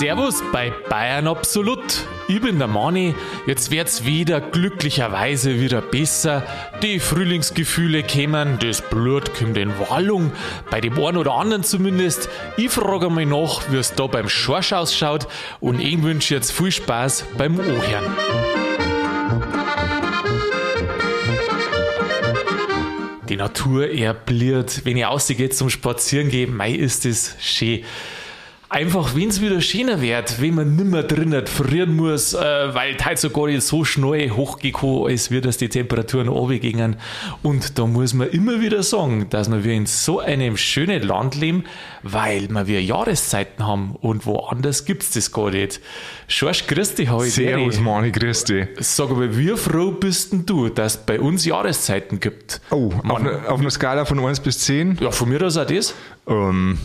Servus bei Bayern Absolut. Ich bin der Mani. Jetzt wird's wieder glücklicherweise wieder besser. Die Frühlingsgefühle kämen, das Blut kommt in Wallung. Bei dem einen oder anderen zumindest. Ich frage mal nach, wie es da beim Schorsch ausschaut und ich wünsche jetzt viel Spaß beim Ohren. Die Natur erbliert. Wenn ich rausgehe zum Spazieren mei ist es schön. Einfach, wenn es wieder schöner wird, wenn man nimmer drinnen frieren muss, äh, weil halt sogar nicht so schnell hochgekommen ist, wie das die Temperaturen runtergingen. Und da muss man immer wieder sagen, dass wir in so einem schönen Land leben, weil wir wieder Jahreszeiten haben und woanders gibt es das gar nicht. Schorsch, grüß dich heute. Servus, Mani, grüß dich. Sag aber, wie froh bist denn du, dass es bei uns Jahreszeiten gibt? Oh, auf, einer- auf einer Skala von 1 bis 10? Ja, von mir aus auch das. Ähm,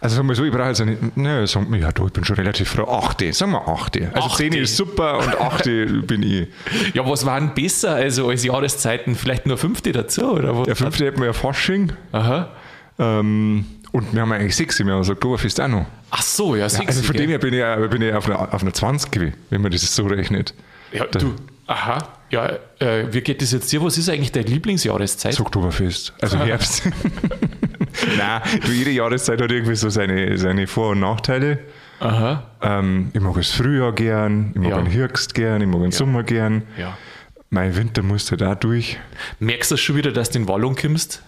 also sagen wir so, ich brauche jetzt nicht, ne, sagen wir, ja, du, ich bin schon relativ froh. 8, sagen wir 8. Also 8. 10 ist super und 8 bin ich. Ja, was war denn besser also als Jahreszeiten? Vielleicht nur fünfte dazu, oder was? Der 5. hätten wir ja Fasching. Aha. Ähm, und wir haben eigentlich 6, wir haben das Oktoberfest auch noch. Ach so, ja, sexy, Also von dem her bin ich, ja- bin ich auf, einer, auf einer 20 gewesen, wenn man das so rechnet. Ja, du. Aha. Ja, äh, wie geht das jetzt dir? Was ist eigentlich deine Lieblingsjahreszeit? Das Oktoberfest, also Herbst. Nein, jede Jahreszeit hat irgendwie so seine, seine Vor- und Nachteile. Aha. Ähm, ich mag das Frühjahr gern, ich mag Ja. den Herbst gern, ich mag den Sommer gern. Ja. Mein Winter muss halt auch durch. Merkst du schon wieder, dass du in Wallung kommst?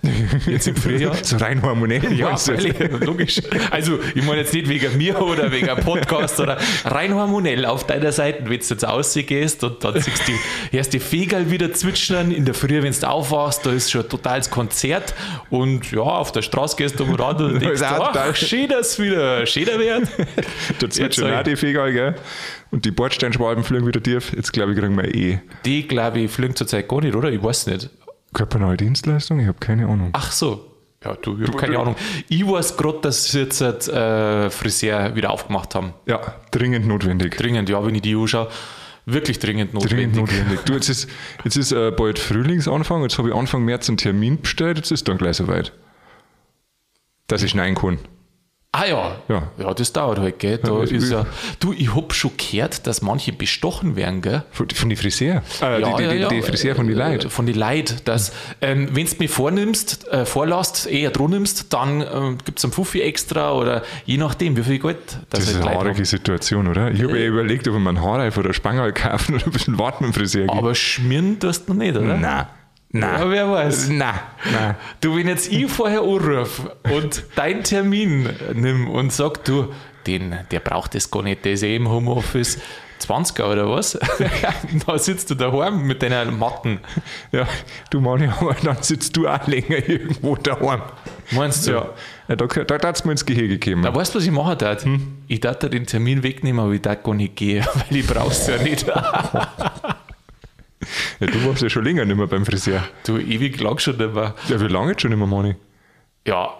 Jetzt im Frühjahr? So rein hormonell. Ja, freilich, logisch. Also, ich meine jetzt nicht wegen mir oder wegen einem Podcast oder rein hormonell auf deiner Seite, wenn du jetzt rausgehst und dann siehst du erst die Vögel wieder zwitschern, in der Früh, wenn du aufwachst, da ist schon ein totales Konzert und ja, auf der Straße gehst du am Rad und denkst, ach, schön, dass es wieder schöner wird. Da zwitschern auch die Vögel, gell? Und die Bordsteinschwalben fliegen wieder tief. Jetzt glaube ich, kriegen wir eh Die, glaube ich, fliegen zurzeit gar nicht, oder? Ich weiß nicht. körpernahe Dienstleistung. Ich habe keine Ahnung. Ach so. Ja, du, ich habe keine Ahnung. Ich weiß gerade, dass sie jetzt äh, Friseur wieder aufgemacht haben. Ja, dringend notwendig. Dringend, ja, wenn ich die anschaue. Wirklich dringend notwendig. Dringend notwendig. Du, jetzt ist, jetzt ist äh, bald Frühlingsanfang. Jetzt habe ich Anfang März einen Termin bestellt. Jetzt ist dann gleich soweit. Dass ich schneiden kann. Ah ja. Ja. ja, das dauert halt, gell? Da Ja, ist ja, du, ich hab schon gehört, dass manche bestochen werden, gell? Von, von den Friseur. Äh, die, die, die, die Friseur von den Leuten. Von den Leid. Dass, ähm, wenn du mir vornimmst, äh, vorlässt, eher dran nimmst, dann ähm, gibt es einen Fuffi extra oder je nachdem, wie viel Geld Das ist halt eine haarige. Situation, oder? Ich habe ja überlegt, ob ich mir einen Haarreif oder Spangerl kaufen oder ein bisschen warten mit dem Friseur gehe. Aber schmieren tust du noch nicht, oder? Nein. Nein. Ja, wer weiß. Nein. Nein. Du, wenn jetzt ich vorher anrufe und deinen Termin nimm und sag, du, den, der braucht das gar nicht, der ist eh im Homeoffice 20er oder was? da sitzt du daheim mit deiner Matten. Ja, du aber dann sitzt du auch länger irgendwo daheim. Meinst du? Ja, ja da, da hat's mir ins Gehege gekommen. Da weißt du, was ich machen darf? Ich darf dir den Termin wegnehmen, aber ich darf gar nicht gehen, weil ich brauch's ja nicht. Ja, du warst ja schon länger nicht mehr beim Friseur. du, ewig lang schon nicht mehr. Ja, wie lange jetzt schon nicht mehr, Mani? Ja,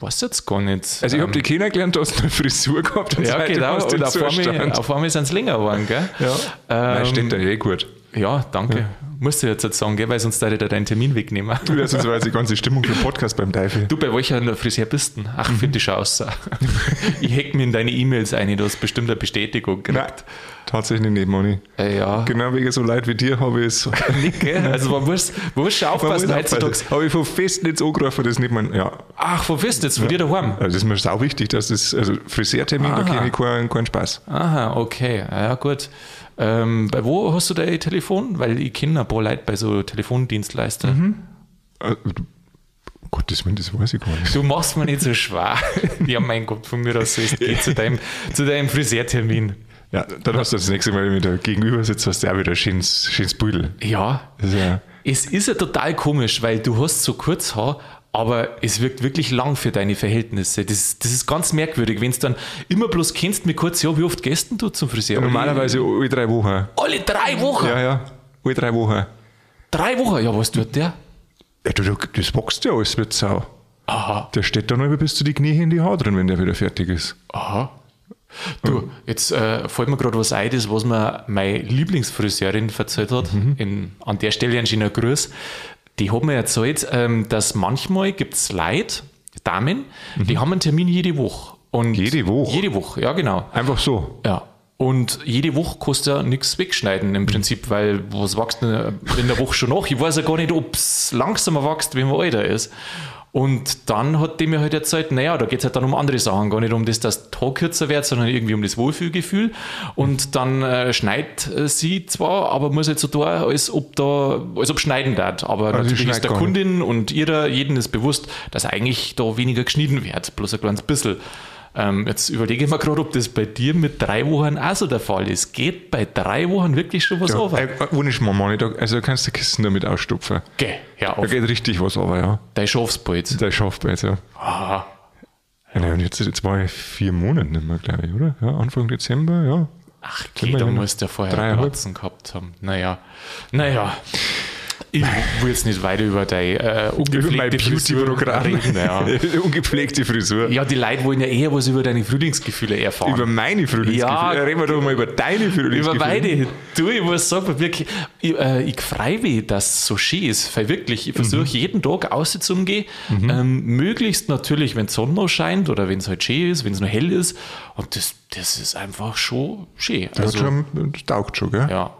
weiß jetzt gar nicht. Also ich habe dich kennengelernt, du hast eine Frisur gehabt. und ja, genau. Und auf einmal, Zustand. auf einmal sind es länger geworden, gell? Ja. Nein, Ähm, steht da eh gut. Ja, danke. Musst du jetzt jetzt sagen, gell? weil sonst darf ich dir deinen Termin wegnehmen. Du, das ist die ganze Stimmung für den Podcast beim Teufel. Du, bei welcher Friseur bist du? Ach, Mhm. finde ich schon aus. ich hack mir in deine E-Mails ein, du hast bestimmt eine Bestätigung gekriegt. tatsächlich nicht, Mani. Äh, ja. Genau wegen so Leid wie dir habe ich es. Nicht, gell? Also man muss, man muss schon aufpassen heutzutage. Habe ich von Festnetz angerufen, das nicht mein. Ja, Ach, du jetzt? Von dir daheim? also das ist mir sau wichtig, dass das. Also Friseurtermin, da Aha. kenne ich keinen, keinen Spaß. Aha, okay. Ja, gut. Ähm, bei wo hast du dein Telefon? Weil ich kenne ein paar Leute bei so Telefondienstleistern. Äh, du- Gottes Willen, das weiß ich gar nicht. Du machst mir nicht so schwer. ja, mein Gott, von mir aus ist. Geh zu deinem, zu deinem Friseurtermin. Ja, dann hast du das nächste Mal, wenn du da gegenüber sitzt, hast du auch wieder ein schönes, schönes Pudel. Ja, ja, Es ist ja total komisch, weil du hast so kurz Haar, aber es wirkt wirklich lang für deine Verhältnisse. Das, das ist ganz merkwürdig, wenn du dann immer bloß kennst mit kurz, ja, wie oft gehst du zum Friseur? normalerweise alle drei Wochen. Alle drei Wochen? Ja, ja, alle drei Wochen. Drei Wochen? Ja, was tut der? Ja, du, du, das wächst ja alles mit Sau. Aha, Der steht dann über bis zu die Knie in die Haare drin, wenn der wieder fertig ist. aha. Du, jetzt äh, fällt mir gerade was ein, das, was mir meine Lieblingsfriseurin erzählt hat. In, an der Stelle ein schöner Gruß. Die hat mir erzählt, ähm, dass manchmal gibt es Leute, Damen, die haben einen Termin jede Woche. Und Jede Woche? Jede Woche, ja, genau. Einfach so. Ja. Und jede Woche kostet ja nichts wegschneiden im Prinzip, weil was wächst denn in der Woche schon nach? Ich weiß ja gar nicht, ob es langsamer wächst, wenn man älter ist. Und dann hat die mir halt erzählt, naja, da geht es halt dann um andere Sachen, gar nicht um das, dass Tag kürzer wird, sondern irgendwie um das Wohlfühlgefühl. Und dann äh, schneidet äh, sie zwar, aber muss halt so tun, als ob da, als ob schneiden wird. Aber Also natürlich ist der gar nicht. Kundin und ihrer, jeden ist bewusst, dass eigentlich da weniger geschnitten wird, bloß ein kleines bisschen. Ähm, jetzt überlege ich mir gerade, ob das bei dir mit drei Wochen auch so der Fall ist. Geht bei drei Wochen wirklich schon was Ja, over? äh, ohne Schmarrn, also kannst du Kisten damit ausstopfen. Geh, ja, Da auf geht richtig was aber, ja. dein Schafspolz. Der schafft jetzt, ja. Ah, ja und jetzt, jetzt war ich vier Monate nicht mehr, glaube ich, oder? Ja, Anfang Dezember, ja. ach, okay, da musst du ja vorher? Platzen gehabt haben. Naja, naja. Ich will jetzt nicht weiter über dein äh, ungepflegte Frisur reden. Ja. Ungepflegte Frisur. ja, die Leute wollen ja eher was über deine Frühlingsgefühle erfahren. Über meine Frühlingsgefühle. Ja. Reden wir doch mal über deine Frühlingsgefühle. Über beide. Du, ich muss sagen, wirklich, ich, äh, ich freue mich, dass es so schön ist. Weil wirklich, ich versuche jeden Tag rauszugehen. Ähm, möglichst natürlich, wenn die Sonne noch scheint oder wenn es halt schön ist, wenn es noch hell ist. Und das, das ist einfach schon schön. Das, Also, hat schon, das taugt schon, gell? ja.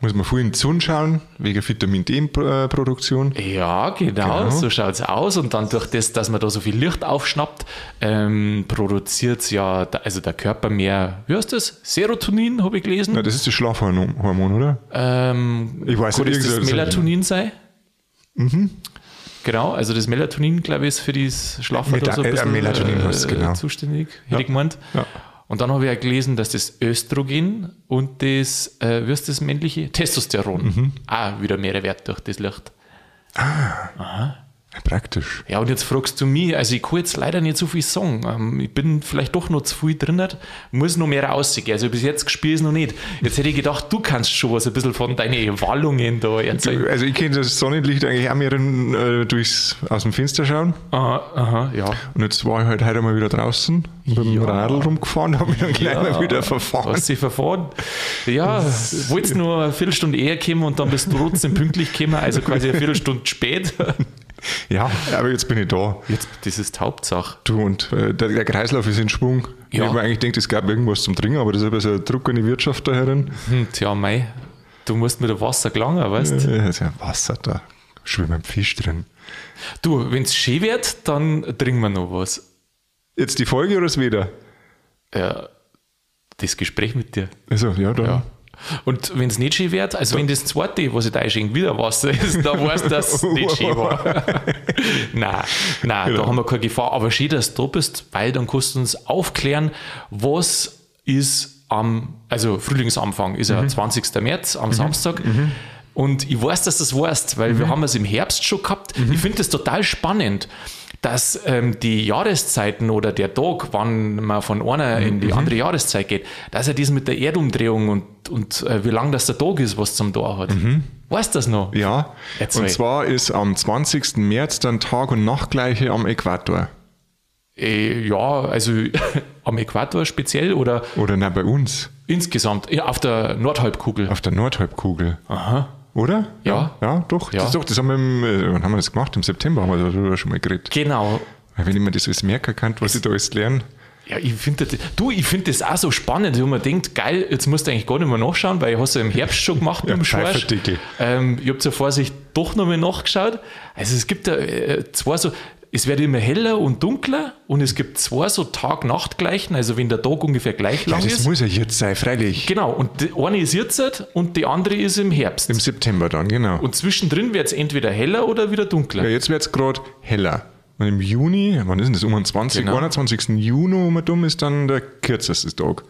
Muss man früh in die Sonne schauen, wegen Vitamin D-Produktion. Ja, genau, Genau. so schaut es aus. Und dann durch das, dass man da so viel Licht aufschnappt, ähm, produziert es ja, also der Körper mehr, wie heißt das? Serotonin, habe ich gelesen. Ja, das ist das Schlafhormon, oder? Ähm, Ich weiß nicht, das, Melatonin sein? Genau, also das Melatonin, glaube ich, ist für das Schlafen Meta- so ein äh, bisschen Melatonin es, genau. zuständig, hätte ich gemeint. Ja. Und dann habe ich ja gelesen, dass das Östrogen und das, äh, wie ist das männliche? Testosteron Mhm. auch wieder mehr wert durch das Licht. Praktisch. Ja, und jetzt fragst du mich, also ich kann jetzt leider nicht so viel sagen. Ähm, ich bin vielleicht doch noch zu viel drin, muss noch mehr raussehen. Also bis jetzt gespielt ist noch nicht. Jetzt hätte ich gedacht, du kannst schon was ein bisschen von deinen Wallungen da erzählen. Also ich kenne das Sonnenlicht eigentlich auch mehr äh, durchs, aus dem Fenster schauen. Aha, aha, ja. Und jetzt war ich halt heute mal wieder draußen mit dem. Radl rumgefahren, habe mich dann gleich mal wieder verfahren. Hast dich verfahren? Ja, wolltest nur eine Viertelstunde eher kommen und dann bist du trotzdem pünktlich gekommen, also quasi eine Viertelstunde spät. Ja, aber jetzt bin ich da. Jetzt, das ist die Hauptsache. Du, und äh, der, der Kreislauf ist in Schwung. Ja. Ich habe eigentlich gedacht, es gab irgendwas zum Trinken, aber das ist ein bisschen ein Druck an die Wirtschaft da herin. Hm, tja, mei, du musst mit dem Wasser gelangen, weißt Äh, ist ja Wasser da. Schwimmt ein Fisch drin. du? wenn es schön wird, dann trinken wir noch was. Jetzt die Folge oder das wieder? Ja, das Gespräch mit dir. Also, ja, dann. Ja. Und wenn es nicht schön wird, also wenn das zweite, was ich da einschenke, wieder Wasser ist, dann weißt du, dass es nicht schön war. nein, nein, Genau. da haben wir keine Gefahr. Aber schön, dass du da bist, weil dann kannst du uns aufklären, was ist am, also Frühlingsanfang ist ja 20. März, am Samstag. Und ich weiß, dass du das weißt, weil wir haben es im Herbst schon gehabt. Ich finde das total spannend dass ähm, die Jahreszeiten oder der Tag, wann man von einer in die andere Jahreszeit geht, dass er das mit der Erdumdrehung und, und äh, wie lang das der Tag ist, was zum Tor hat. Weißt du das noch? Ja, Erzähl. und zwar ist am 20. März dann Tag- und Nachtgleiche am Äquator. Äh, ja, also am Äquator speziell oder Oder na bei uns, insgesamt ja, auf der Nordhalbkugel. auf der Nordhalbkugel. Aha. Oder? Ja. Ja, doch. Ja. Das, doch, das haben wir im, äh, wann haben wir das gemacht? Im September haben wir darüber schon mal geredet. Genau. Wenn ich mir das alles merken kann, was ich da alles lerne. Ja, ich finde das, du, ich finde das auch so spannend, wo man denkt, geil, jetzt musst du eigentlich gar nicht mehr nachschauen, weil ich es ja im Herbst schon gemacht mit dem Schorsch. Ähm, ich habe zur Vorsicht doch noch mal nachgeschaut. Also es gibt da äh, zwei so, es wird immer heller und dunkler und es gibt zwei so Tag-Nacht-Gleichen, also wenn der Tag ungefähr gleich Ja, lang das ist. muss ja jetzt sein, freilich. Genau, und die eine ist jetzt und die andere ist im Herbst. Im September dann, genau. und zwischendrin wird es entweder heller oder wieder dunkler. ja, jetzt wird es gerade heller. Und im Juni, wann ist denn das? Um den 20, Genau. 21. Juni um um ist dann der kürzeste Tag.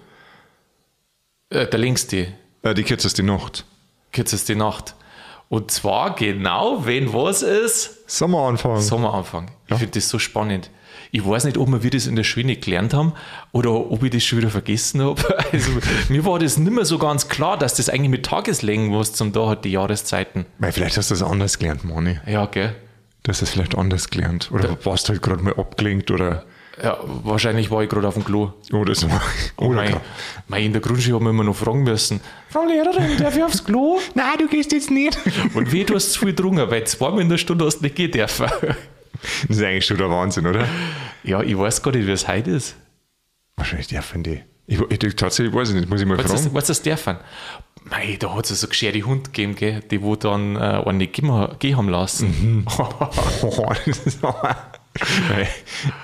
Äh, der längste. Äh, die kürzeste Nacht. kürzeste Nacht. Und zwar genau, wenn was ist, Sommeranfang. Sommeranfang. Ich finde das so spannend. Ich weiß nicht, ob wir das in der Schule gelernt haben oder ob ich das schon wieder vergessen habe. Also, mir war das nicht mehr so ganz klar, dass das eigentlich mit Tageslängen was zum da hat, die Jahreszeiten. Weil vielleicht hast du das anders gelernt, Moni. Ja, gell? Du hast das vielleicht anders gelernt. Oder warst halt gerade mal abgelenkt oder, Ja, wahrscheinlich war ich gerade auf dem Klo. oder so. Oder Mei, klar. mei, in der Grundschule haben wir immer noch fragen müssen. Frau Lehrerin, darf ich aufs Klo? Nein, du gehst jetzt nicht. Und wie, du hast zu viel getrunken, weil zweimal in der Stunde hast du nicht gehen dürfen. Das ist eigentlich schon der Wahnsinn, oder? Ja, ich weiß gar nicht, wie es heute ist. Wahrscheinlich der von die. Ich, ich, tatsächlich weiß ich nicht, muss ich mal Was fragen. was ist der von? Mei, da hat es so gescherte Hund gegeben, gell, die wo dann äh, einen ha- gehen haben lassen. Oh, das ist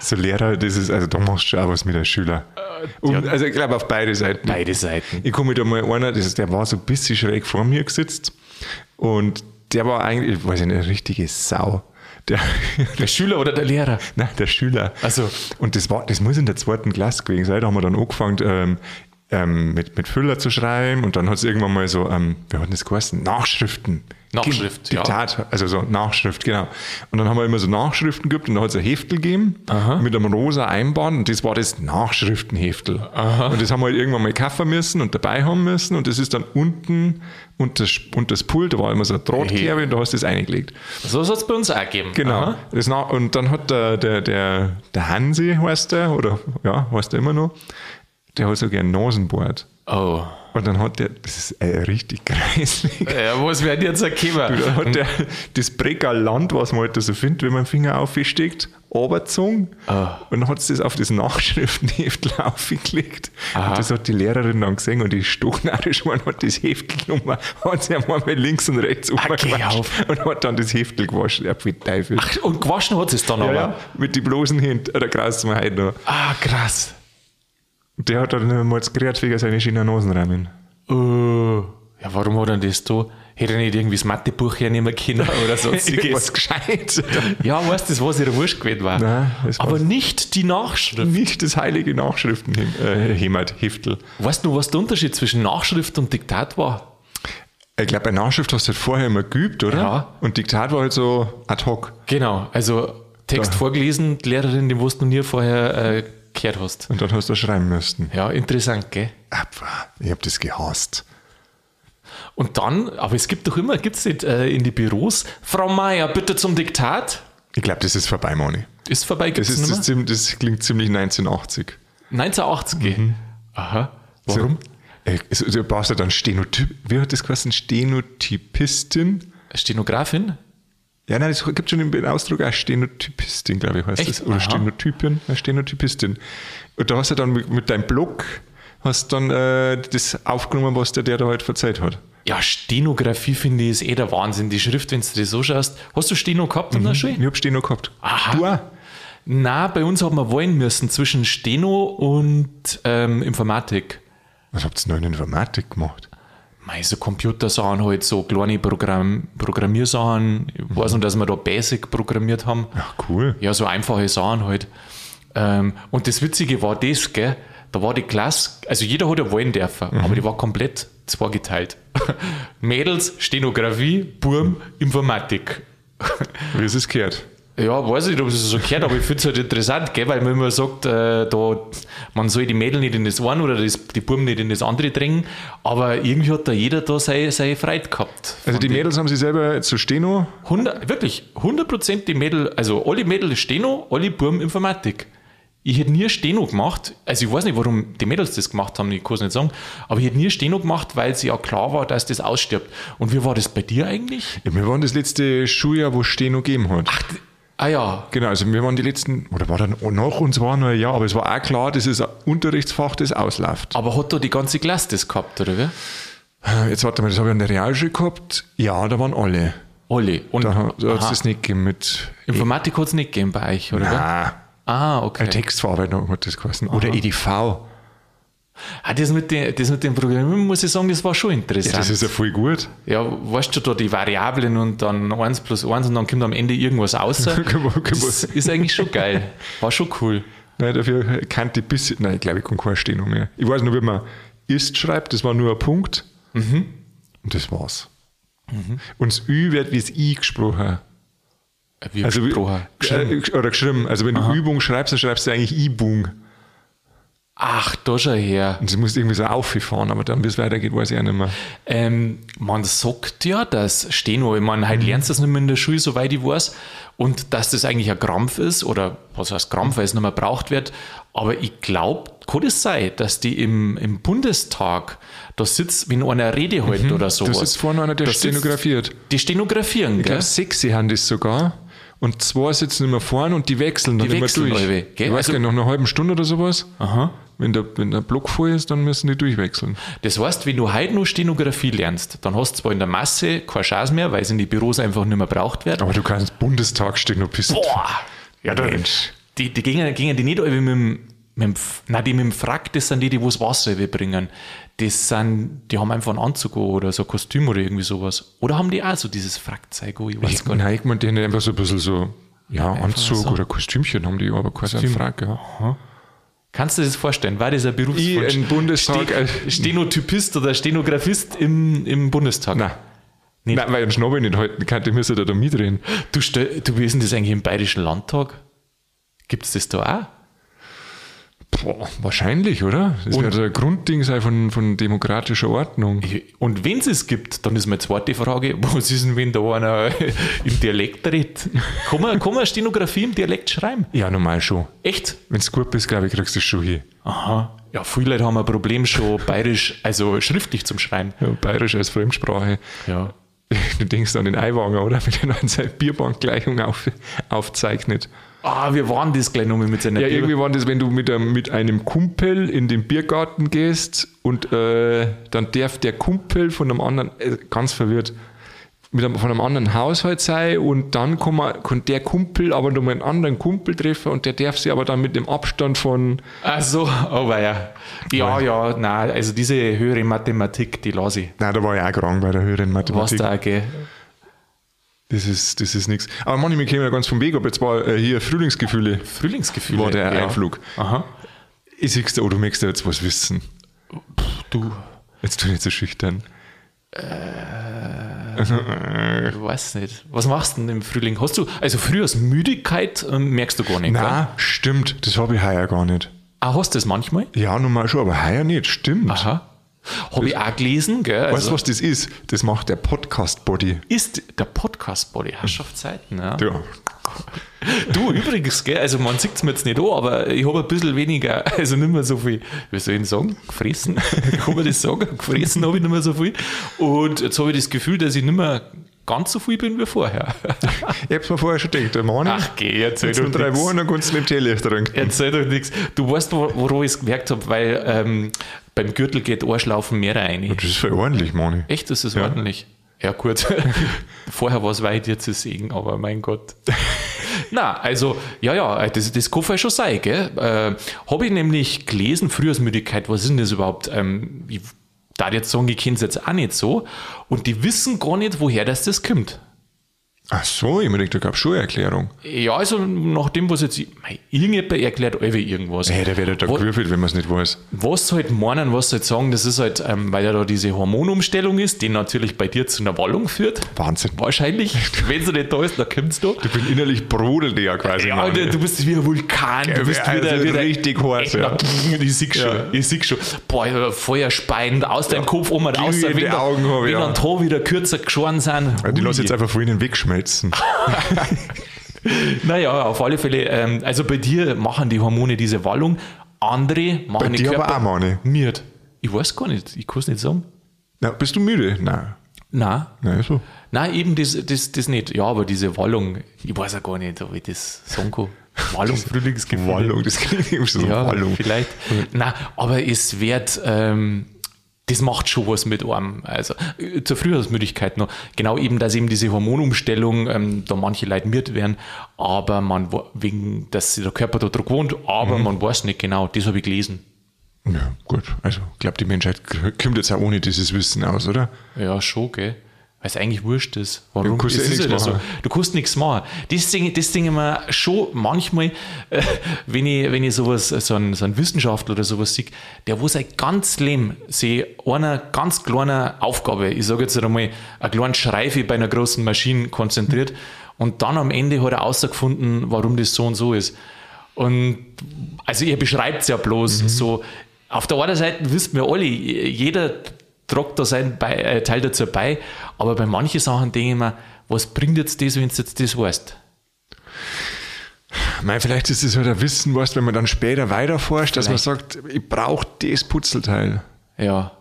so Lehrer, das ist, also da machst du schon auch was mit der Schüler. Und, also ich glaube auf beide Seiten. Beide Seiten. Ich komme mit einmal einer, das der war so ein bisschen schräg vor mir gesitzt und der war eigentlich, ich weiß nicht, eine richtige Sau. Der, Der Schüler oder der Lehrer? Nein, der Schüler. Also. Und das war, das muss in der zweiten Klasse gewesen sein. Da haben wir dann angefangen, ähm, ähm, mit, mit Füller zu schreiben und dann hat es irgendwann mal so, ähm, wie hat denn das geheißen? Nachschriften. Nachschrift, ja. Diktat, also so Nachschrift, genau. Und dann haben wir immer so Nachschriften gehabt und da hat es ein Heftel gegeben mit einem rosa Einband und das war das Nachschriftenheftel. Und das haben wir halt irgendwann mal kaufen müssen und dabei haben müssen und das ist dann unten und das, und das Pult, da war immer so eine Drahtkerbe und da hast du das eingelegt. So soll es bei uns auch geben. Genau. Aha. Und dann hat der, der, der, der Hansi, heißt der, oder ja, heißt der immer noch, der hat so gern Nasenbord. Oh. Und dann hat der, das ist äh, richtig kreislig. Ja, was werden jetzt erkennen? Dann hat der das Brecker Land, was man halt da so findet, wenn man den Finger aufsteckt, runtergezogen. Und dann hat sie das auf das Nachschriftenheftel aufgelegt. Aha. Und das hat die Lehrerin dann gesehen und die stochnarisch war und hat das Heftel genommen, hat sie einmal mit links und rechts Ah, umgewaschen und hat dann das Heftel gewaschen. Ja, wie Teufel. Ach, und gewaschen hat es dann Ja, aber. ja, mit die bloßen Händen, oder krass mir heute noch. Ah, krass. Der hat dann mal gerät wegen seine schönen Nasenrahmen. Oh. Ja, warum hat er das da? Hätte er nicht irgendwie das Mathebuch hernehmen können oder sonstiges? Was gescheit. ja, weißt du, das was ihre Wurscht gewesen war. Nein, Aber war's. nicht die Nachschrift. Nicht das heilige Nachschriftenhemert, Heftel. Weißt du, was der Unterschied zwischen Nachschrift und Diktat war? Ich glaube, bei Nachschrift hast du halt vorher immer geübt, oder? Ja. Und Diktat war halt so ad hoc. Genau, also Text Da. vorgelesen, die Lehrerin, den was du nie vorher äh, gehört hast. Und dann hast du schreiben müssen. Ja, interessant, gell? Apfa, ich habe das gehasst. Und dann, aber es gibt doch immer, gibt es nicht äh, in die Büros, Frau Meier, bitte zum Diktat. Ich glaube, das ist vorbei, Moni. Ist vorbei, gibt Das, ist, das, das klingt ziemlich 1980. 1980. Aha. Warum? So, äh, so, du brauchst ja dann Stenotyp. Wie hat das geheißen? Stenotypistin? Stenografin? Ja, nein, es gibt schon den Ausdruck auch Stenotypistin, glaube ich, heißt Echt? das. Oder Aha. Stenotypin, Stenotypistin. Und da hast du dann mit, mit deinem Blog hast dann äh, das aufgenommen, was der, der da halt verzeiht hat. Ja, Stenografie finde ich ist eh der Wahnsinn. Die Schrift, wenn du das so schaust. Hast du Steno gehabt in der Schule? Ich habe Steno gehabt. Aha. Du auch? Na, bei uns hat man wählen müssen zwischen Steno und ähm, Informatik. Was habt ihr noch in Informatik gemacht? Mei, so Computersachen halt, so kleine Programm Programmiersachen. Ich weiß noch, dass wir da Basic programmiert haben. Ach, cool. Ja, so einfache Sachen halt. Ähm, und das Witzige war das, gell? Da war die Klasse, also jeder hat ja wählen dürfen, aber die war komplett zweigeteilt. Mädels, Stenografie, Burm, Informatik. Wie ist es gehört? Ja, weiß ich nicht, ob es so gehört, aber ich finde es halt interessant, gell? weil man immer sagt, äh, da, man soll die Mädel nicht in das eine oder das, die Buben nicht in das andere drängen, aber irgendwie hat da jeder da seine, seine Freude gehabt. Also die Mädels haben sich selber zu Steno 100, wirklich, 100% die Mädel, also alle Mädel Steno, alle Buben Informatik. Ich hätte nie Steno gemacht, also ich weiß nicht, warum die Mädels das gemacht haben, ich kann es nicht sagen, aber ich hätte nie Steno gemacht, weil sie ja klar war, dass das ausstirbt. Und wie war das bei dir eigentlich? Ja, wir waren das letzte Schuljahr, wo es Steno gegeben hat. Ach, ah ja, Genau, also wir waren die letzten, oder war dann nach uns war noch ein Jahr, aber es war auch klar, das ist ein Unterrichtsfach, das ausläuft. aber hat da die ganze Klasse das gehabt, oder wie? Jetzt warte mal, das habe ich an der Realschule gehabt. Ja, da waren alle. Alle. Und Da hat es aha, das nicht gegeben mit. Informatik hat es nicht gegeben bei euch, oder? Nein, Ah, okay. eine Textverarbeitung hat das geheißen. Oder EDV. Ja, Ah, das, mit den, das mit dem Programmieren, muss ich sagen, das war schon interessant. das ist ja voll gut. Ja, weißt du, da die Variablen und dann 1 plus 1 und dann kommt am Ende irgendwas kann das ist eigentlich schon geil. War schon cool. Nein, dafür kannte ich bis. Nein, ich glaube, ich kann kein Steno mehr. Ich weiß nur, wie man ist schreibt, das war nur ein Punkt. Mhm. Und das war's. Und das Ü wird wie das I gesprochen. Wie Also, gesprochen. Geschrieben. Äh, oder geschrieben. Also, wenn du Übung schreibst, dann schreibst du eigentlich Übung. Ach, da schon her. Und das musst du irgendwie so auffahren, aber dann, bis es weitergeht, weiß ich auch nicht mehr. Ähm, man sagt ja, dass Steno, ich meine, heute lernst du das nicht mehr in der Schule, soweit ich weiß, und dass das eigentlich ein Krampf ist, oder was heißt Krampf, weil es nicht mehr braucht wird, aber ich glaube, kann es sein, dass die im, im Bundestag, da sitzt, wenn einer Rede hält oder sowas. Da sitzt vorne einer, der da sitzt- stenografiert. Die stenografieren, Ich gell? glaube, sechs haben das sogar. Und zwei sitzen immer vorne und die wechseln dann Die immer wechseln durch. alle? Ich weiß Also- gar nicht, nach einer halben Stunde oder sowas. Aha. Wenn der, wenn der Block voll ist, dann müssen die durchwechseln. Das heißt, wenn du heute noch Stenografie lernst, dann hast du zwar in der Masse keine Chance mehr, weil es in die Büros einfach nicht mehr braucht wird. Aber du kannst Bundestagstenopist. Boah! Ja, Mensch. Die, die gingen, gingen die nicht alle mit dem, mit dem, nein, die mit dem Frack, das sind die, die wo das Wasser bringen. Das sind, die haben einfach einen Anzug an oder so ein Kostüm oder irgendwie sowas. Oder haben die auch so dieses Frackzeug? an? Ich weiß Ich gar nicht. nein, ich meine, die haben einfach so ein bisschen so, ja, Anzug so. oder Kostümchen haben die, aber keine Kostüm. Frage. Ja. Kannst du dir das vorstellen? War das ein Berufswunsch? Ich im Bundestag, Ste äh, Stenotypist oder Stenografist im, im Bundestag? Nein. Nicht. Nein, weil ich einen Schnabel nicht halten kann, die müssen da, da mitreden. Du, stell- du, wie ist denn das eigentlich im Bayerischen Landtag? Gibt es das da auch? Boah, wahrscheinlich, oder? Das Und- wird ein Grundding sein von, von demokratischer Ordnung. Und wenn es es gibt, dann ist meine zweite Frage, was ist denn, wenn da einer im Dialekt redet? Kann man, kann man Stenografie im Dialekt schreiben? Ja, normal schon. Echt? Wenn du gut bist, glaube ich, kriegst du es schon hin. Aha. Ja, viele Leute haben ein Problem schon bayerisch, also schriftlich zum Schreiben. Ja, Bayerisch als Fremdsprache. Ja. Du denkst an den Eiwanger, oder? Wenn er dann seine Bierbankgleichung auf, aufzeichnet. Ah, wir waren das gleich nochmal mit seiner Ja, Bier- irgendwie war das, wenn du mit einem, mit einem Kumpel in den Biergarten gehst und äh, dann darf der Kumpel von einem anderen, äh, ganz verwirrt, mit einem, von einem anderen Haushalt sein und dann kann, man, kann der Kumpel aber nochmal einen anderen Kumpel treffen und der darf sie aber dann mit dem Abstand von, Ach so, aber ja. Ja, ja, nein, also diese höhere Mathematik, die lasse ich. nein, da war ich auch krank bei der höheren Was Mathematik. da, gell? Das ist, das ist nichts. Aber manchmal käme ja ganz vom Weg, aber jetzt war äh, hier Frühlingsgefühle, Frühlingsgefühle. war der ja. Einflug. Aha. Ich siehst du, oh, du möchtest ja jetzt was wissen. Du, Jetzt tu nicht so schüchtern. ich weiß nicht. Was machst du denn im Frühling? Hast du, also Frühjahrsmüdigkeit ähm, merkst du gar nicht? Na, stimmt, das habe ich heuer gar nicht. Ah, hast du das manchmal? Ja, normal schon, aber heuer nicht, stimmt. Aha. Habe ich auch gelesen, gell? Weißt du, Also was das ist? Das macht der Podcast-Body. ist der Podcast-Body Herrschaftszeiten, ja. Ja. Du übrigens, gell, also man sieht es mir jetzt nicht an, aber ich habe ein bisschen weniger, also nicht mehr so viel, wie soll ich denn sagen, gefressen, kann man das sagen, gefressen habe ich nicht mehr so viel und jetzt habe ich das Gefühl, dass ich nicht mehr ganz so viel bin wie vorher. Ich hab's mir vorher schon gedacht, der Mann, Ach geh, erzähl jetzt doch drei nix. Wochen, dann kannst du mit Teelicht trinken. Erzähl doch nichts. Du weißt, wo- woran ich es gemerkt habe, weil ähm, beim Gürtel geht Arschlaufen mehr rein. Das ist voll ordentlich, Mann. Echt, das ist ordentlich. Ja, gut. Vorher war es weit, jetzt ist Segen, aber mein Gott. Na, also, ja, ja, das, das kann schon sein, gell? Äh, Habe ich nämlich gelesen, Frühjahrsmüdigkeit, was ist denn das überhaupt? Ähm, ich darf jetzt sagen, kenne es jetzt auch nicht so. Und die wissen gar nicht, woher das, das kommt. Ach so, ich gedacht, da gab es schon eine Erklärung. Ja, also nach dem, was jetzt mei, irgendjemand erklärt, alle irgendwas. Hey, der wird halt da gewürfelt, wenn man es nicht weiß. Was halt meinen, was halt sagen, das ist halt, ähm, weil ja da diese Hormonumstellung ist, die natürlich bei dir zu einer Wallung führt. Wahnsinn. Wahrscheinlich. Wenn sie nicht da ist, dann kommst du. Ich bin innerlich brodelt ja quasi. Ja, Mann. du, du bist wie ein Vulkan. Du bist also wieder, wieder richtig heiß, ja. Ich sehe schon. Ja. Ich sehe schon. Boah, Feuer speiend aus deinem Kopf um und aus. Da- Augen wenn ja. dann da wieder kürzer geschoren sind. Die ich jetzt einfach vor ihnen wegschmelzen. Naja, auf alle Fälle. Ähm, also bei dir machen die Hormone diese Wallung. Andere machen Bei die dir Körper aber auch, Mani. miert. Ich weiß gar nicht. Ich kann es nicht sagen. Na, bist du müde? Nein. Nein. Nein, so. Nein, eben das, das, das nicht. Ja, aber diese Wallung, ich weiß ja gar nicht, ob ich das sagen kann. Wallung, Frühlingsgefühl. Wallung, das klingt irgendwie so Ja, Wallung. vielleicht. Nein, aber es wird, ähm, das macht schon was mit einem. Also äh, zur Frühjahrsmüdigkeit noch. Genau eben, dass eben diese Hormonumstellung, ähm, da manche Leute miert werden, aber man, wegen, dass der Körper da drauf gewohnt, aber Mhm. man weiß nicht genau. Das habe ich gelesen. Ja, gut. Also, ich glaube, die Menschheit kommt jetzt auch ohne dieses Wissen aus, oder? Ja, schon, gell? Weil es eigentlich wurscht ist. Warum? Du kannst eh ist nichts halt so. Du kannst nichts machen. Das Ding, das Ding immer schon manchmal, äh, wenn ich, wenn ich sowas, so einen, so einen Wissenschaftler oder sowas sehe, der wo sein ganz Leben sich einer ganz kleinen Aufgabe, ich sage jetzt einmal, eine kleine Schreife bei einer großen Maschine konzentriert und dann am Ende hat er herausgefunden, warum das so und so ist. Und also ihr beschreibt es ja bloß so. Auf der einen Seite wissen wir alle, jeder tragt da seinen äh, Teil dazu bei, aber bei manchen Sachen denke ich mir, was bringt jetzt das, wenn du jetzt das weißt? Mei, vielleicht ist es halt ein Wissen, weißt, wenn man dann später weiterforscht, dass man Vielleicht. sagt, ich brauche das Putzelteil. Ja.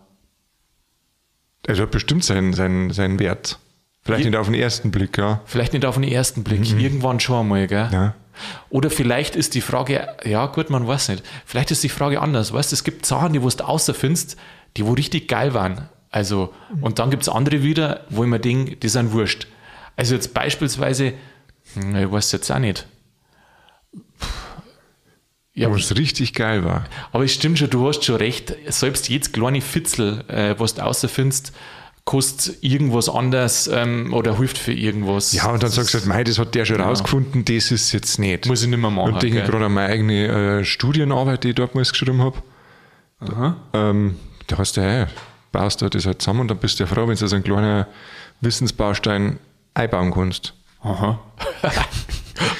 Also hat bestimmt seinen, seinen, seinen Wert. Vielleicht Je- nicht auf den ersten Blick, ja. Vielleicht nicht auf den ersten Blick, irgendwann schon einmal, gell? ja. Oder vielleicht ist die Frage, ja gut, man weiß nicht. Vielleicht ist die Frage anders. Weißt du, es gibt Sachen, die du außer findest, die wo richtig geil waren. Also, und dann gibt es andere wieder, wo ich mir denke, die sind wurscht. Also jetzt beispielsweise, hm, ich weiß jetzt auch nicht. Ja, was richtig geil war. Aber es stimmt schon, du hast schon recht. Selbst jetzt kleine Fitzel, äh, was du außer findest, kostet irgendwas anders ähm, oder hilft für irgendwas. Ja, und dann sagst du halt, mei, das hat der schon ja. rausgefunden, das ist jetzt nicht. Muss ich nicht mehr machen. Und denke gerade an meine eigene äh, Studienarbeit, die ich dort mal geschrieben habe. Ähm, da hast du, hey, baust du das halt zusammen und dann bist du ja froh, wenn du so einen kleinen Wissensbaustein einbauen kannst. Aha.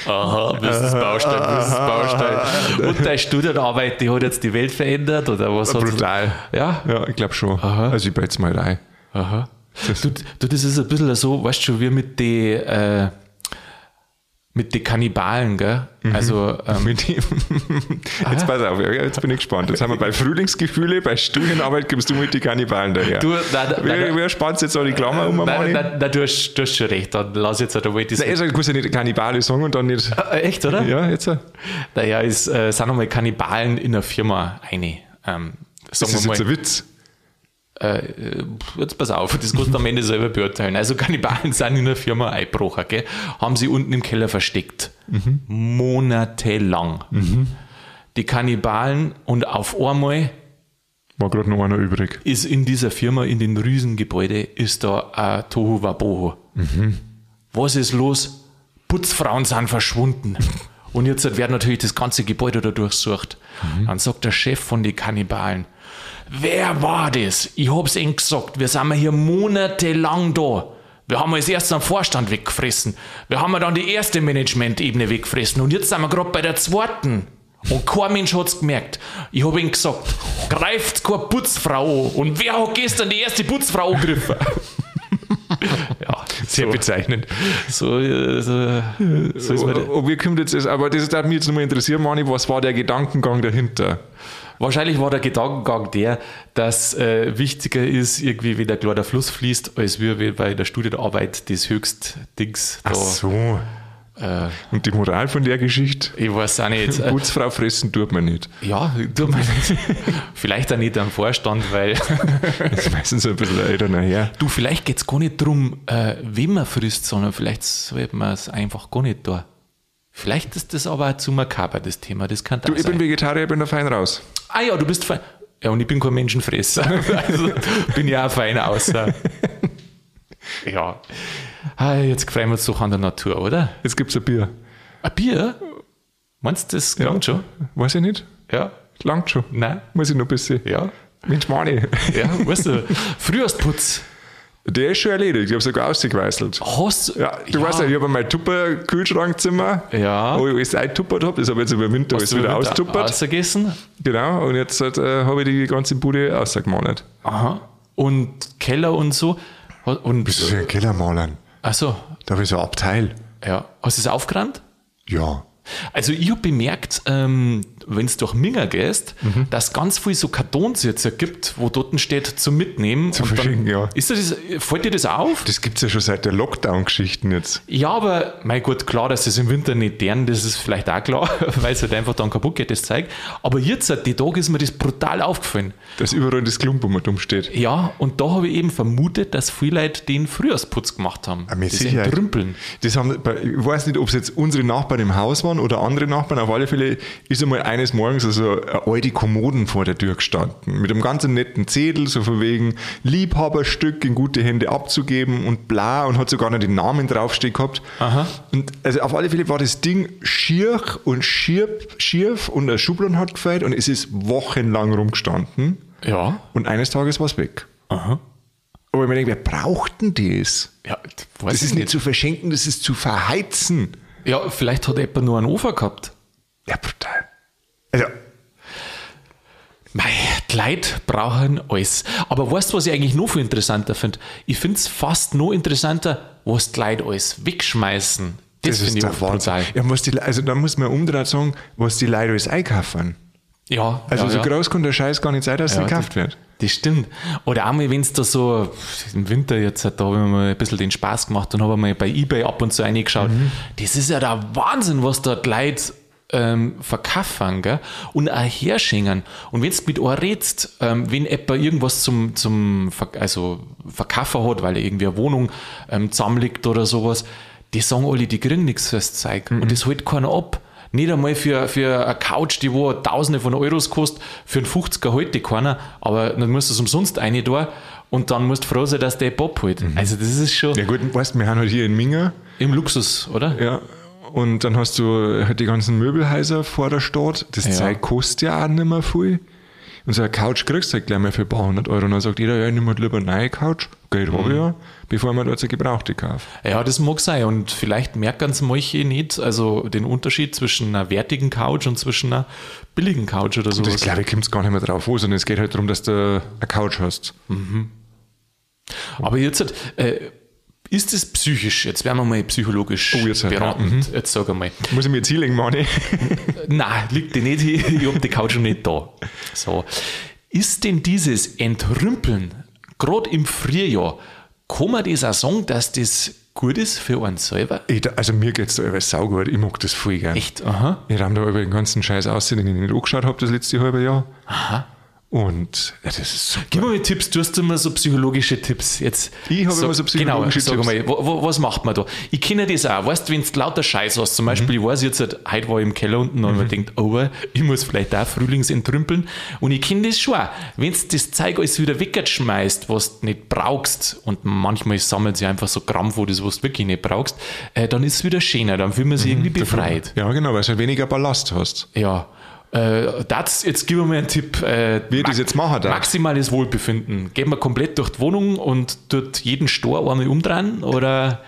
Aha, Wissensbaustein, Wissensbaustein. Und deine Studienarbeit, die hat jetzt die Welt verändert oder was? Brutal. Ja? Ja, ich glaube schon. Aha. Also ich baue jetzt mal rein. Aha. Das, du, du, das ist ein bisschen so, weißt du schon, wie mit den äh, mit den Kannibalen, gell? Mhm. Also ähm, mit dem, jetzt pass auf, jetzt bin ich gespannt. Jetzt haben wir bei Frühlingsgefühle, bei Studienarbeit gibst du mit den Kannibalen daher. Du, nein, wer, wer spannt jetzt auch die Klammer um? Nein, nein, nein, du, hast, du hast schon recht, dann lass jetzt einmal das. Nein, also, ich muss ja nicht Kannibale sagen und dann nicht. Äh, echt, oder? Ja, jetzt. Naja, es äh, sind nochmal Kannibalen in der Firma eine. Ähm, das ist jetzt ein Witz äh, jetzt pass auf, das kannst du am Ende selber beurteilen. Also Kannibalen sind in der Firma eingebrochen, gell? haben sie unten im Keller versteckt. Mhm. Monatelang. Mhm. Die Kannibalen und auf einmal war gerade noch einer übrig. Ist in dieser Firma, in den Riesengebäude, ist da ein Tohu Wabohu. Mhm. Was ist los? Putzfrauen sind verschwunden. Und jetzt wird natürlich das ganze Gebäude da durchsucht. Mhm. Dann sagt der Chef von den Kannibalen, Wer war das? Ich hab's ihnen gesagt. Wir sind hier monatelang da. Wir haben als erstes einen Vorstand weggefressen. Wir haben dann die erste Management-Ebene weggefressen. Und jetzt sind wir gerade bei der zweiten. Und kein Mensch hat's gemerkt. Ich habe ihm gesagt, greift keine Putzfrau an. Und wer hat gestern die erste Putzfrau angegriffen? ja, sehr so, bezeichnend. So, äh, so, so ist man wie kommt jetzt, aber das würde mich jetzt nochmal interessieren, Mani, was war der Gedankengang dahinter? Wahrscheinlich war der Gedankengang der, dass äh, wichtiger ist, irgendwie, wie der klar Fluss fließt, als wir bei der Studienarbeit das höchst Dings da. Ach so. Äh, Und die Moral von der Geschichte? Ich weiß auch nicht. Putzfrau fressen tut man nicht. Ja, tut man nicht. vielleicht auch nicht am Vorstand, weil. das ist meistens ein bisschen älter nachher. Du, vielleicht geht es gar nicht darum, äh, wem man frisst, sondern vielleicht sollte man es einfach gar nicht da. Vielleicht ist das aber zu makaber, das Thema. Das kann du, ich sein. bin Vegetarier, ich bin da fein raus. Ah ja, du bist fein. Ja, und ich bin kein Menschenfresser. Also bin ja auch fein außer. ja. Ah, jetzt freuen wir uns doch an der Natur, oder? Jetzt gibt es ein Bier. Ein Bier? Meinst du, das ja. langt schon? Weiß ich nicht. Ja. Langt schon. Nein. Muss ich noch ein bisschen. Ja. Mensch, Mani. Ja, weißt du, Frühjahrsputz. Der ist schon erledigt. Ich habe sogar ausgeweißelt. Hast Ja, du ja. weißt ja, ich habe mein Tupper-Kühlschrankzimmer, ja. wo ich alles eintuppert habe. Das habe ich jetzt über Winter alles wieder austuppert. Ausgegessen? Genau, und jetzt äh, habe ich die ganze Bude ausgemalt. Aha. Und Keller und so. Und, Bist du für ein Keller malen? Ach so. Da habe ich so ein Abteil. Ja. Hast du es aufgerannt? Ja. Also ich habe bemerkt, ähm, wenn es durch Minger gehst, mhm. dass ganz viel so Kartons jetzt gibt, wo dort steht zum Mitnehmen. Zum Verschicken, ja. Ist das, fällt dir das auf? Das gibt es ja schon seit der Lockdown-Geschichten jetzt. Ja, aber mein Gott, klar, dass es im Winter nicht deren, das ist vielleicht auch klar, weil es halt einfach dann kaputt geht, das Zeug. Aber jetzt, die Tage, ist mir das brutal aufgefallen. Dass überall das Klumpen dumm steht. Ja, und da habe ich eben vermutet, dass viele Leute den Frühjahrsputz gemacht haben. Ja, das Entrümpeln. Das haben, ich weiß nicht, ob es jetzt unsere Nachbarn im Haus waren oder andere Nachbarn, auf alle Fälle ist einmal eines Morgens also eine alte Kommoden vor der Tür gestanden. Mit einem ganz netten Zettel, so von wegen Liebhaberstück in gute Hände abzugeben und bla und hat sogar noch den Namen draufstehen gehabt. Aha. Und also auf alle Fälle war das Ding schier und schier, schief und der Schublon hat gefällt und es ist wochenlang rumgestanden. Ja. Und eines Tages war es weg. Aha. Aber ich mir denke, wer braucht denn das? Ja, das ist nicht, nicht zu verschenken, das ist zu verheizen. Ja, vielleicht hat jemand nur einen Ofen gehabt. Ja, brutal. Also. Leute brauchen alles. Aber weißt du, was ich eigentlich noch viel interessanter finde? Ich finde es fast noch interessanter, was die Leute alles wegschmeißen. Das, das finde ich brutal. Ja, muss die, also da muss man umdrehen sagen, was die Leute alles einkaufen. Ja. Also ja, so ja. groß kann der Scheiß gar nicht sein, dass ja, gekauft wird. Das stimmt. Oder auch mal, wenn es da so im Winter jetzt, da habe ich mal ein bisschen den Spaß gemacht und habe mal bei Ebay ab und zu reingeschaut. Mhm. Das ist ja der Wahnsinn, was dort Leute ähm, verkaufen gell? und auch herschenken. Und wenn du mit einem redst, ähm, wenn jemand irgendwas zum, zum also Verkaufen hat, weil er irgendwie eine Wohnung ähm, zusammenlegt oder sowas, die sagen alle, die kriegen nichts fürs Zeug. Mhm. Und das hält keiner ab. Nicht einmal für, für eine Couch, die wo Tausende von Euros kostet, für einen 50er heute keiner, aber dann musst du es umsonst eine da und dann musst du froh sein, dass der Bob holt. Mhm. Also das ist schon. Ja gut, weißt du, wir haben halt hier in Minga. Im Luxus, oder? Ja, und dann hast du halt die ganzen Möbelhäuser vor der Stadt. Das ja. Zeug kostet ja auch nicht mehr viel. Und so eine Couch kriegst du halt gleich mal für ein paar hundert Euro. Und dann sagt jeder, ja, ich nehme halt lieber eine neue Couch. Geld mhm. habe ich ja, bevor man dort eine gebrauchte kauft. Ja, das mag sein. Und vielleicht merken es manche nicht, also den Unterschied zwischen einer wertigen Couch und zwischen einer billigen Couch oder so. Das glaube ich, kommt es gar nicht mehr drauf an, sondern es geht halt darum, dass du eine Couch hast. Mhm. Aber jetzt, äh, ist es psychisch? Jetzt werden wir mal psychologisch oh, jetzt beraten. Mhm. Jetzt sag einmal. Muss ich mir jetzt hinlegen, Mani? Nein, liegt dir nicht. Ich habe die Couch schon nicht da. So. Ist denn dieses Entrümpeln, gerade im Frühjahr, kann man das auch sagen, dass das gut ist für einen selber? Ich, also mir geht es da alles saugut. Ich mag das voll gern. Echt? Aha. Ich habe da über den ganzen Scheiß aus, den ich nicht angeschaut habe das letzte halbe Jahr. Aha. Und ja, das ist super. Gib mir mal Tipps, du hast immer so psychologische Tipps. Jetzt, ich habe immer so psychologische genau, Tipps. Sag mal, was macht man da? Ich kenne das auch. Weißt du, wenn du lauter Scheiß hast, zum Beispiel, mhm. ich weiß jetzt, heute war ich im Keller unten und mhm. man denkt, oh, ich muss vielleicht auch Frühlings entrümpeln. Und ich kenne das schon. Wenn du das Zeug alles wieder wegschmeißt, was du nicht brauchst, und manchmal sammelt sich einfach so Gramm wo das, was du wirklich nicht brauchst, äh, dann ist es wieder schöner, dann fühlt man sich mhm. irgendwie befreit. Ja, genau, weil du halt weniger Ballast hast. Ja. Äh, das, jetzt gib mir einen Tipp. Äh, Wie das jetzt machen darf. Maximales Wohlbefinden. Gehen wir komplett durch die Wohnung und dort jeden Stor einmal umdrehen? Oder?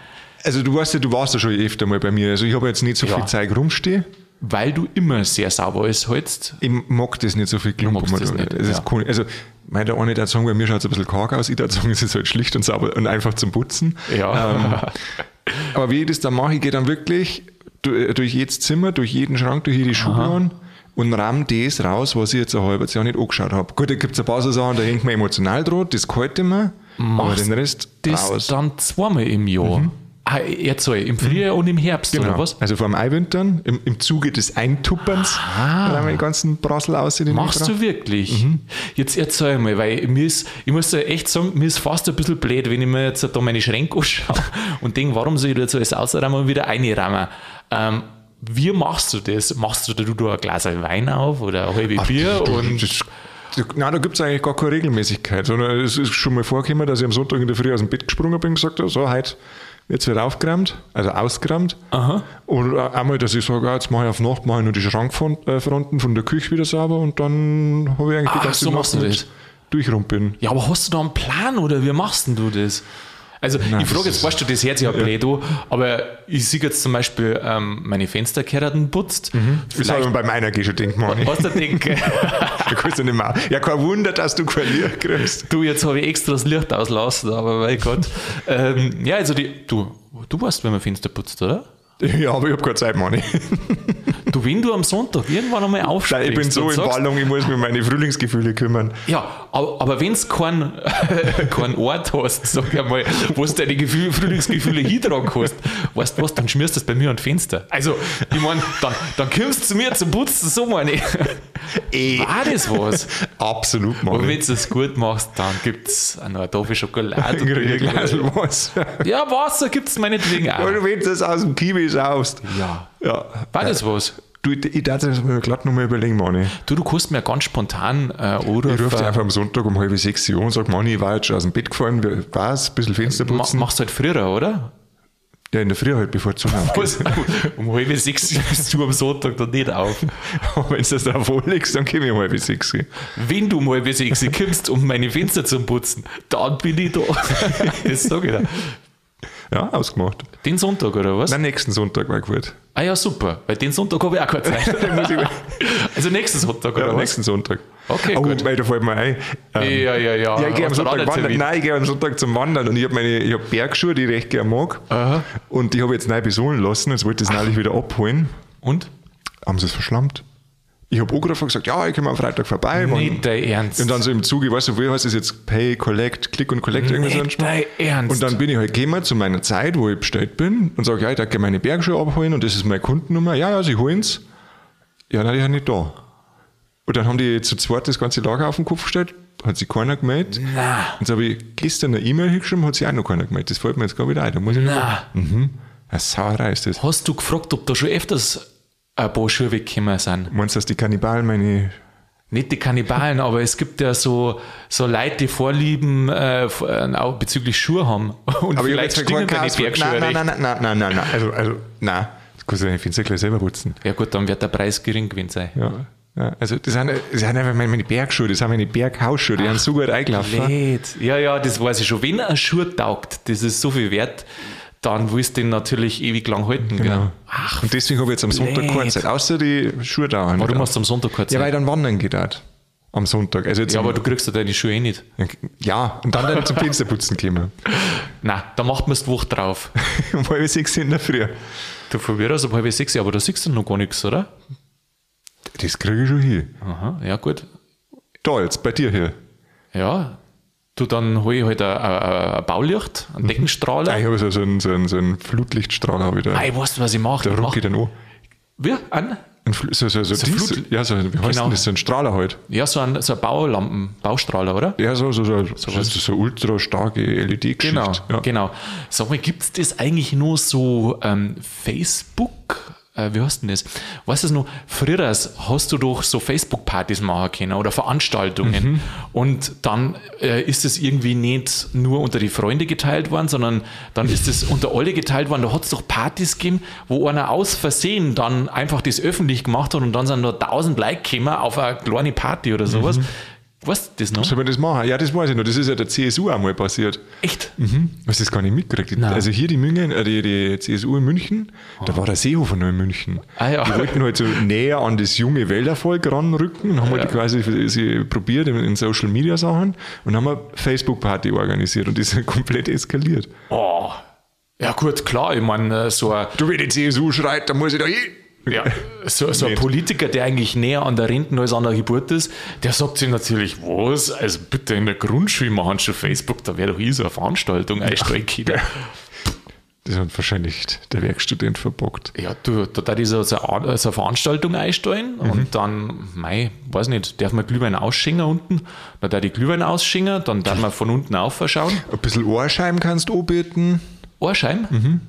Also du weißt ja, du warst ja schon öfter mal bei mir. Also ich habe jetzt nicht so ja. viel Zeug rumstehen. Weil du immer sehr sauber alles hältst. Ich mag das nicht so viel Klumpen. Das nicht, das ja. cool. Also, mein, der eine der sagen, bei mir schaut es ein bisschen karg aus. Ich würde sagen, es ist halt schlicht und sauber und einfach zum Putzen. Ja. Ähm, aber wie ich das dann mache, ich gehe dann wirklich durch jedes Zimmer, durch jeden Schrank, durch jede Schublade und rahm das raus, was ich jetzt ein halbes Jahr nicht angeschaut habe. Gut, da gibt es ein paar so Sachen, da hängt man emotional dran, das gefällt mir, aber den Rest das raus. dann zweimal im Jahr? Mhm. Ah, erzähl, im Frühjahr mhm. und im Herbst, genau. oder was? Also vor dem Eiwintern, im, im Zuge des Eintupperns, ah. da die ganzen Brassel aus. Machst du wirklich? Mhm. Jetzt erzähl mal, weil mir ist, ich muss da echt sagen, mir ist fast ein bisschen blöd, wenn ich mir jetzt da meine Schränke anschaue und denke, warum soll ich da jetzt alles ausräumen und wieder einräumen? Ähm, wie machst du das? Machst du da, du ein Glas Wein auf oder ein halbes Bier? Und nein, da gibt es eigentlich gar keine Regelmäßigkeit, sondern es ist schon mal vorgekommen, dass ich am Sonntag in der Früh aus dem Bett gesprungen bin und gesagt habe, so, heute jetzt wird aufgeräumt, also ausgeräumt. Aha. Und einmal, dass ich sage, jetzt mache ich auf Nacht mache ich nur die Schrankfronten von der Küche wieder sauber und dann habe ich eigentlich Ach, die ganze so Nacht machst du das. durchrumpeln. Ja, aber hast du da einen Plan oder wie machst du das? Also Nein, ich frage jetzt, weißt du, das hört sich ja blöd an, aber ich sehe jetzt zum Beispiel ähm, meine Fensterkerden putzt. Mhm. Das habe ich bei meiner Geh schon denkt, Mann. Was du denkst? da kannst du nicht mehr. Ja, kein Wunder, dass du kein Licht kriegst. Du, jetzt habe ich extra das Licht auslassen, aber mein Gott. ähm, ja, also die, du, du weißt, wenn man Fenster putzt, oder? Ja, aber ich habe keine Zeit, Manni. Du, wenn du am Sonntag irgendwann einmal aufstehst. Ich bin so in Ballung, ich muss mich um meine Frühlingsgefühle kümmern. Ja, aber, aber wenn du keinen kein Ort hast, sag ich mal, wo du deine Gefühle, Frühlingsgefühle hintragen kannst, weißt du was, dann schmierst du das bei mir an Fenster. Also, ich meine, dann, dann kommst du zu mir zum Putzen, so meine ich. Ey. War das was? Absolut, Mann. Und wenn du das gut machst, dann gibt es eine Tafel Schokolade. Ein Glas Wasser. Ja, Wasser gibt es meinetwegen auch. Und wenn du das aus dem Kiwi schaust. Ja. ja. War das was? Du, ich darf das mir glatt nochmal überlegen, Mani. Du, du kannst mir ganz spontan äh, oder. Ich rufe dich einfach am Sonntag um halb sechs Uhr und sage, Mani, ich war jetzt schon aus dem Bett gefallen, was, ein bisschen Fenster putzen. Ma, machst du halt früher, oder? Ja, in der Früh halt, bevor du Was? Um halb sechs bist du am Sonntag dann nicht auf. Wenn du das drauf anlegst, dann komme ich um halb sechs. Wenn du um halb sechs kommst, um meine Fenster zu putzen, dann bin ich da. Das sage ich dir. Ja, ausgemacht. Den Sonntag oder was? Nein, nächsten Sonntag war gut. Ah ja, super. Weil den Sonntag habe ich auch keine Zeit. also nächsten Sonntag oder ja, was? nächsten Sonntag. Okay, oh, gut. Weil da fällt mir ein. Ähm, ja, ja, ja. Ja, ich gehe am Sonntag wandern. Nein, ich gehe am Sonntag zum Wandern und ich habe meine ich hab Bergschuhe, die ich recht gerne mag. Aha. Und die habe ich jetzt neu besohlen lassen. Jetzt wollte ich es neulich wieder abholen. Und? Haben sie es verschlammt. Ich habe angerufen und gesagt, ja, ich komme am Freitag vorbei. Nicht dein Ernst. Und dann so im Zuge, weißt du, wie heißt das jetzt? Pay, Collect, Click und Collect, ein Nicht dein Ernst. Und dann bin ich halt gekommen zu meiner Zeit, wo ich bestellt bin und sage, ja, ich darf meine Bergschuhe abholen und das ist meine Kundennummer. Ja, ja, sie holen's. Ja, nein, die sind nicht da. Und dann haben die zu zweit das ganze Lager auf den Kopf gestellt, hat sich keiner gemeldet. Na. Und so habe ich gestern eine E-Mail hingeschrieben, hat sich auch noch keiner gemeldet. Das fällt mir jetzt gerade wieder ein. Da muss ich Na. Mhm. Eine Sauerei ist das. Hast du gefragt, ob da schon öfters ein paar Schuhe weggekommen sind? Meinst du, dass die Kannibalen meine Nicht die Kannibalen, aber es gibt ja so, so Leute, die Vorlieben äh, äh, auch bezüglich Schuhe haben. Und Aber ich vielleicht stimmen keinen Bergschuhe Nein, nein, nein, nein, nein, nein, nein. Also, also, nein. Das kannst du deine Fenster gleich selber putzen. Ja gut, dann wird der Preis gering gewesen sein. Ja. ja. Also, das sind, das sind einfach meine, Bergschuhe, das sind meine Berghausschuhe, die haben so gut eingelaufen. Blöd. Ja, ja, das weiß ich schon. Wenn ein Schuh taugt, das ist so viel wert, dann willst du den natürlich ewig lang halten. Gell? Genau. Ach, Und deswegen habe ich jetzt am Sonntag keine. Zeit, außer die Schuhe dauern. warum hast du am Sonntag keine Ja, weil Zeit? dann wandern geht auch. Am Sonntag. Also jetzt Ja, aber du kriegst ja deine Schuhe eh nicht. ja, und dann, dann zum Fensterputzen kommen. Nein, da macht man es die Woche drauf. um halb sechs in der Früh. Du verwirrst ab halb sechs, aber da siehst du noch gar nichts, oder? Das kriege ich schon hin. Aha, ja gut. Da jetzt, bei dir hier. Ja, du, dann hole ich halt ein, ein, Baulicht, einen Deckenstrahler. Ah, ich habe so, so einen, so einen, so einen Flutlichtstrahler habe ich da. Ah, ich weiß, was ich mache. Da Ich ruck ich dann an. wie? An? Ein Fl- So, so, so, So dies, Flut- ja, so, wie heißt Genau. denn das? So ein Strahler halt. Ja, so ein, so ein Baulampen, Baustrahler, oder? Ja, so, so, so, so, so, so ultra starke LED-Geschichte. Genau, Ja. genau. Sag mal, gibt es das eigentlich nur so ähm, Facebook? Äh, wie heißt denn das? Weißt du noch? Früher hast du doch so Facebook-Partys machen können oder Veranstaltungen. Und dann äh, ist es irgendwie nicht nur unter die Freunde geteilt worden, sondern dann ist es unter alle geteilt worden. Da hat es doch Partys gegeben, wo einer aus Versehen dann einfach das öffentlich gemacht hat und dann sind nur 1000 Like gekommen auf eine kleine Party oder sowas. Weißt du das noch? Soll man das machen? Ja, das weiß ich noch. Das ist ja der CSU einmal passiert. Echt? Mhm. Hast du das gar nicht mitgekriegt? Nein. Also hier die, München, äh, die, die CSU in München, da war der Seehofer noch in München. Ah, ja. Die wollten halt so näher an das junge Wählervolk ranrücken und haben halt quasi für sie probiert in, in Social Media Sachen und haben eine Facebook-Party organisiert und die ist halt komplett eskaliert. Oh. Ja, gut, klar. Ich meine, so ein, Du, wenn die CSU schreit, dann muss ich da hin. Ja, so, so ein. Politiker, der eigentlich näher an der Renten als an der Geburt ist, der sagt sich natürlich, was? Also bitte in der Grundschule machen schon Facebook, da wäre doch eh so eine Veranstaltung einsteigen können. Das hat wahrscheinlich der Werkstudent verbockt. Ja, du, da darf ich so, so, eine, Veranstaltung einstellen und dann, mei, weiß nicht, darf man Glühwein ausschingen unten, dann darf ich Glühwein ausschingen, dann darf man von unten aufschauen. Ein bisschen Ohrscheiben kannst du anbieten. Ohrscheim?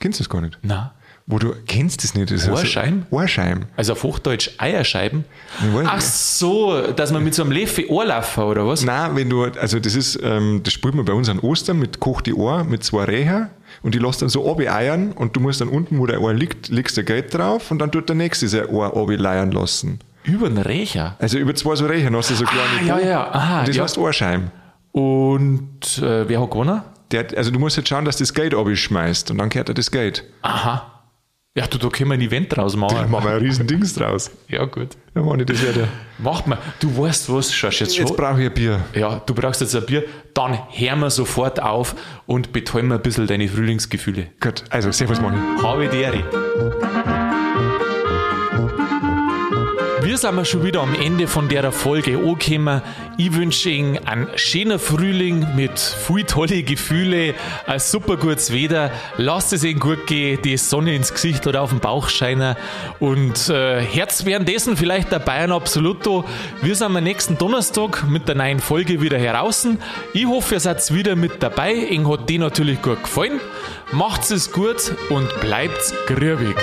Kennst du das gar nicht? Na. Wo du kennst das nicht? Das ist also- Ohrscheim? Ohrscheim. Also auf Hochdeutsch Eierscheiben. Ach so, dass man mit so einem Löffel Ohrlaufen oder was? Nein, wenn du, also das ist, ähm, das spielt man bei uns an Ostern mit kochte Ohr, mit zwei Reher und die lässt dann so eiern und du musst dann unten, wo der Ohr liegt, legst du Geld drauf und dann tut der nächste sein Ohr leiern lassen. Über den Recher. Also über zwei so Recher hast du so kleine Ah, ja, Bogen. ja, aha, Und das ja. heißt Ohrscheim. Und äh, wer hat gewonnen? Der, also du musst jetzt schauen, dass das Geld schmeißt und dann kehrt er das Geld. Aha. Ja, du, da können wir ein Event draus Da machen. machen wir ein riesen Dings draus. Ja, gut. Ja, Mann, das wäre der. Macht mal. Du weißt was, schaust jetzt schon. Jetzt brauche ich ein Bier. ja, du brauchst jetzt ein Bier, dann hör wir sofort auf und betäuben ein bisschen deine Frühlingsgefühle. Gut, also servus, Mann. Habe die Wir sind wir schon wieder am Ende von der Folge angekommen. Ich wünsche Ihnen einen schönen Frühling mit viel tolle Gefühle, ein super gutes Wetter. Lasst es Ihnen gut gehen, die Sonne ins Gesicht oder auf den Bauch scheinen. Und äh, Herz währenddessen vielleicht der Bayern Absoluto. Wir sind am nächsten Donnerstag mit der neuen Folge wieder heraus. Ich hoffe, ihr seid wieder mit dabei. Ihnen hat die natürlich gut gefallen. Macht's es gut und bleibt's grübig.